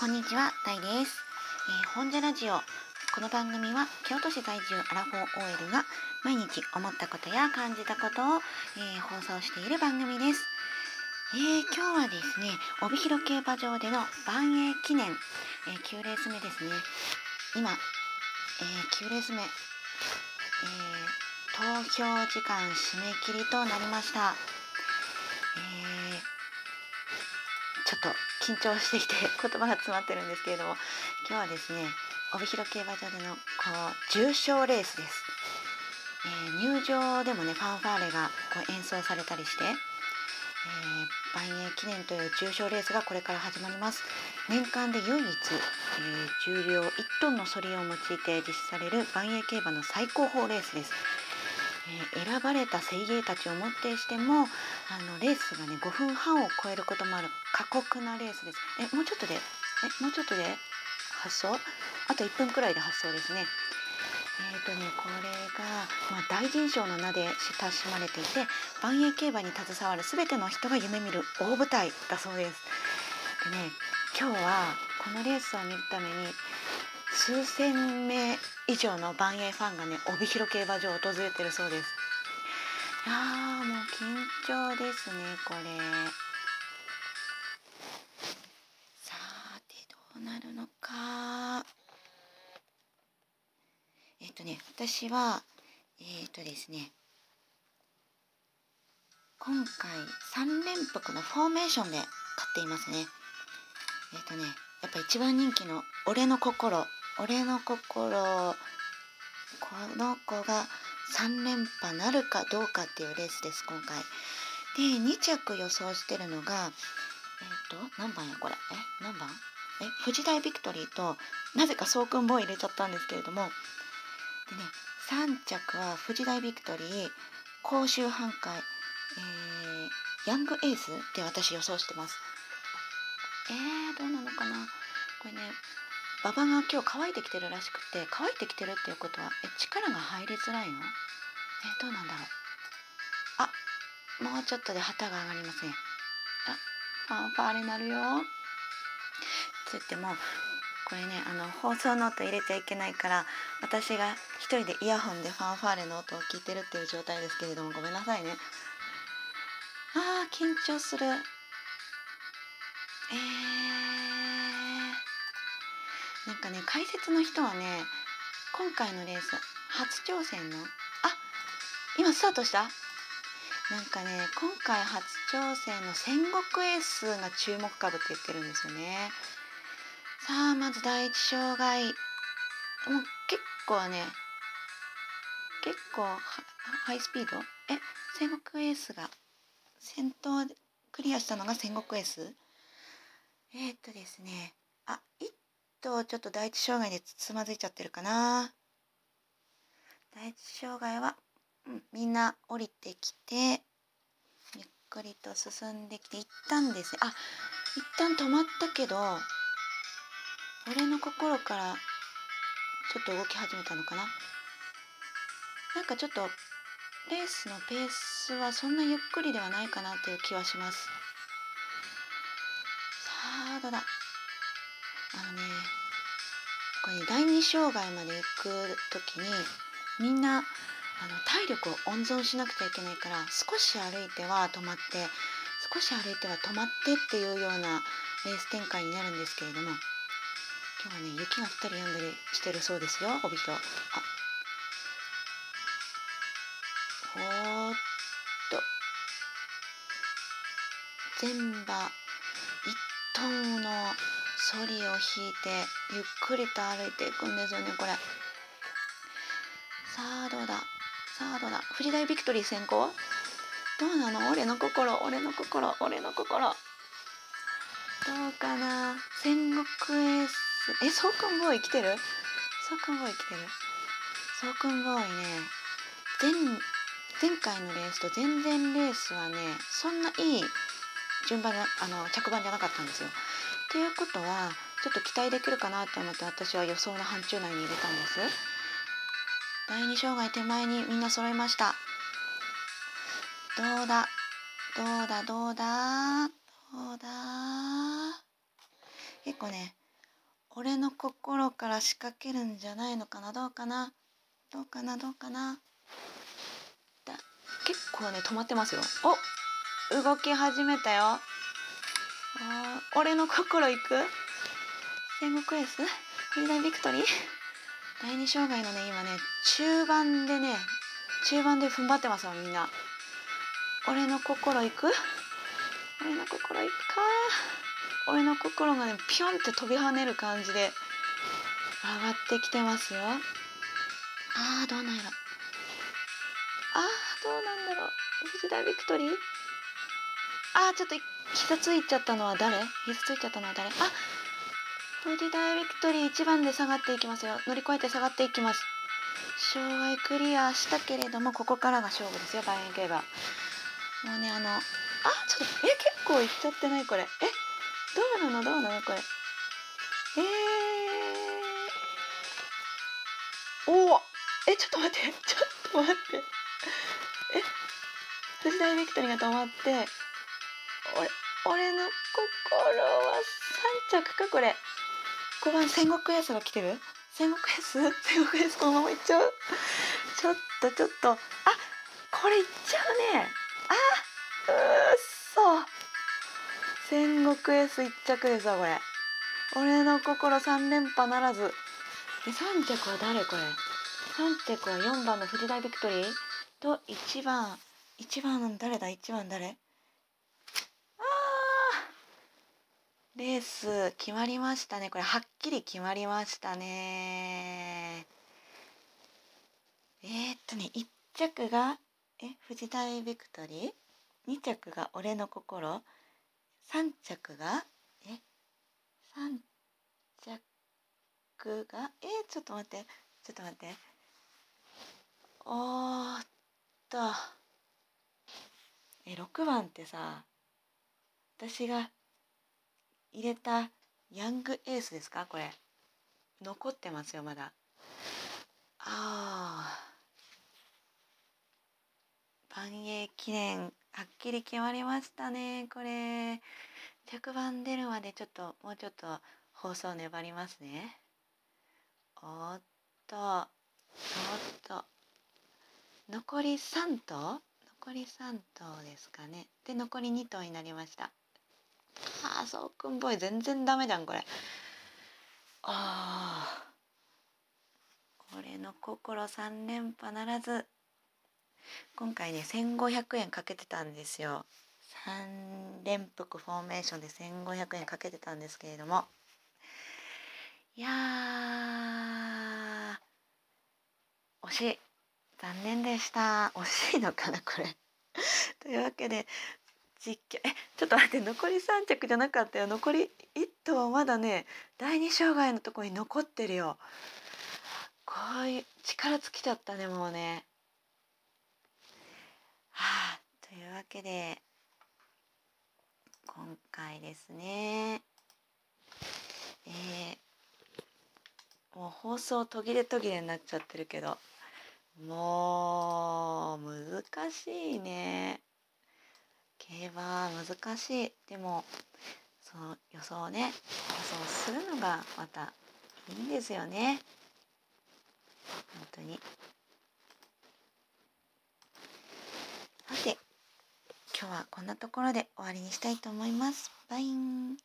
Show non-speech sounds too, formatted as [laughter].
こんにちは、タイです。えー、本社ラジオ。この番組は京都市在住アラフォー OL が毎日思ったことや感じたことを、えー、放送している番組です。えー、今日はですね、帯広競馬場での万栄記念、え9レース目ですね。今、え9レース目、え投票時間締め切りとなりました。えちょっと緊張してきて [laughs] 言葉が詰まってるんですけれども今日はですね帯広競馬場でのこう重賞レースです、えー、入場でもねファンファーレがこう演奏されたりして、えー、万栄記念という重賞レースがこれから始まります。年間で唯一、えー、重量1トンのソリを用いて実施される万栄競馬の最高峰レースです。え選ばれた精鋭たちをもってしてもあのレースがね5分半を超えることもある過酷なレースです。えもうちょっとでえもうちょっとで発送？あと1分くらいで発送ですね。えーとね、これが、まあ、大臣賞の名で親しまれていて万栄競馬に携わる全ての人が夢見る大舞台だそうです。でね今日はこのレースを見るために数千名以上の万栄ファンがね帯広競馬場を訪れてるそうです。いやーもう緊張ですねこれ。さてどうなるのか。えっ、とね私はえっ、とですね。今回3連複のフォーメーションで買っていますね。えっ、とねやっぱ一番人気の「俺の心」俺の心この子が3連覇なるかどうかっていうレースです今回。で2着予想してるのがえっ、ー、と何番やこれ？え？何番？え？藤大ビクトリーとなぜかそうくんボーイ入れちゃったんですけれども。でね3着は藤大ビクトリー甲州半海、えー、ヤングエースって私予想してます。えー、どうなのかな？これね馬場が今日乾いてきてるらしくて乾いてきてるっていうことはえ力が入りづらいの？えどうなんだろう？あもうちょっとで旗が上がりますねあファンファーレなるよ。つってもこれねあの放送の音入れちゃいけないから私が一人でイヤホンでファンファーレの音を聞いてるっていう状態ですけれどもごめんなさいね。あー緊張する。なんかね解説の人はね今回のレース初挑戦のあ今スタートした？なんかね今回初挑戦の戦国エースが注目株って言ってるんですよね。さあまず第一障害。もう結構ね結構ハイスピード？え戦国エースが先頭でクリアしたのが戦国エース？えー、っとですねあとちょっと第一障害でつまずいちゃってるかな。第一障害は、うん、みんな降りてきてゆっくりと進んできて一旦ですね。あ一旦止まったけど俺の心からちょっと動き始めたのかな。なんかちょっとレースのペースはそんなゆっくりではないかなという気はします。さあどうだ。あのねこれ第二障害まで行く時にみんなあの体力を温存しなくちゃいけないから少し歩いては止まって少し歩いては止まってっていうようなレース展開になるんですけれども今日はね雪が降ったり止んだりしてるそうですよ帯広あほーっと。全馬一頭のソリを引いてゆっくりと歩いていくんですよねこれ。さあどうだ？さあどうだ？藤大ビクトリー先行？どうなの？俺の心俺の心俺の心。どうかな？戦国エース。えそうくんボーイ来てる？そうくんボーイ来てる？そうくんボーイね。前前回のレースと前々レースはねそんないい順番あの着番じゃなかったんですよ。っていうことはちょっと期待できるかなと思って私は予想の範疇内に入れたんです。第二障害手前にみんな揃いました。どうだ？どうだ？どうだ？どうだ？結構ね俺の心から仕掛けるんじゃないのかな？どうかな？どうかな？どうかな？だ結構ね止まってますよ。お動き始めたよ。俺の心行く？戦国エース？フリーダイビクトリー？第二障害のね今ね中盤でね中盤で踏ん張ってますよみんな。俺の心行く？俺の心行くか？俺の心がねピョンって飛び跳ねる感じで上がってきてますよ。あーどうなんやろ。あーどうなんだろう。藤田ビクトリー？あーちょっと膝ついちゃったのは誰？膝ついちゃったのは誰？あ藤田ビクトリー1番で下がっていきますよ。乗り越えて下がっていきます。障害クリアしたけれどもここからが勝負ですよ。バイエン競馬もうねあのあちょっとえ結構いっちゃってないこれ。えどうなの？どうなの？これ。えー、おおえちょっと待って。ちょっと待って。え藤田ビクトリーが止まって俺の心は3着かこれ。5番戦国エースが来てる？戦国エース戦国エースこのままいっちゃう？ちょっとちょっと。あこれいっちゃうね。あうっそ。戦国エース一着ですわこれ。俺の心3連覇ならず。で3着は誰これ？3着は4番の藤田ビクトリー？と1番1番誰だ？1番誰あーレース決まりましたね。これはっきり決まりましたね。えー、っとね1着がえ藤田ビクトリー？2着が俺の心？3着がえ3着がえー、ちょっと待って。ちょっと待って。おーっと。え6番ってさ私が入れたヤングエースですか？これ。残ってますよまだ。ああ万栄記念はっきり決まりましたねこれ。着番出るまでちょっともうちょっと放送粘りますね。おっとおっと。残り3頭？残り3頭ですかね。で残り2頭になりました。ああそうくんボーイ全然ダメじゃんこれ。ああ俺の心3連覇ならず。今回ね1500円かけてたんですよ。3連複フォーメーションで1500円かけてたんですけれども。いや惜しい。残念でした。惜しいのかなこれ。というわけで実況えちょっと待って残り3着じゃなかったよ。残り1頭はまだね第2障害のとこに残ってるよ。こういう力尽きちゃったねもうね。はあというわけで今回ですね。えー、もう放送途切れ途切れになっちゃってるけどもう難しいね。競馬難しい。でもその予想をね。予想するのがまたいいんですよね。本当に。さて今日はこんなところで終わりにしたいと思います。バイン。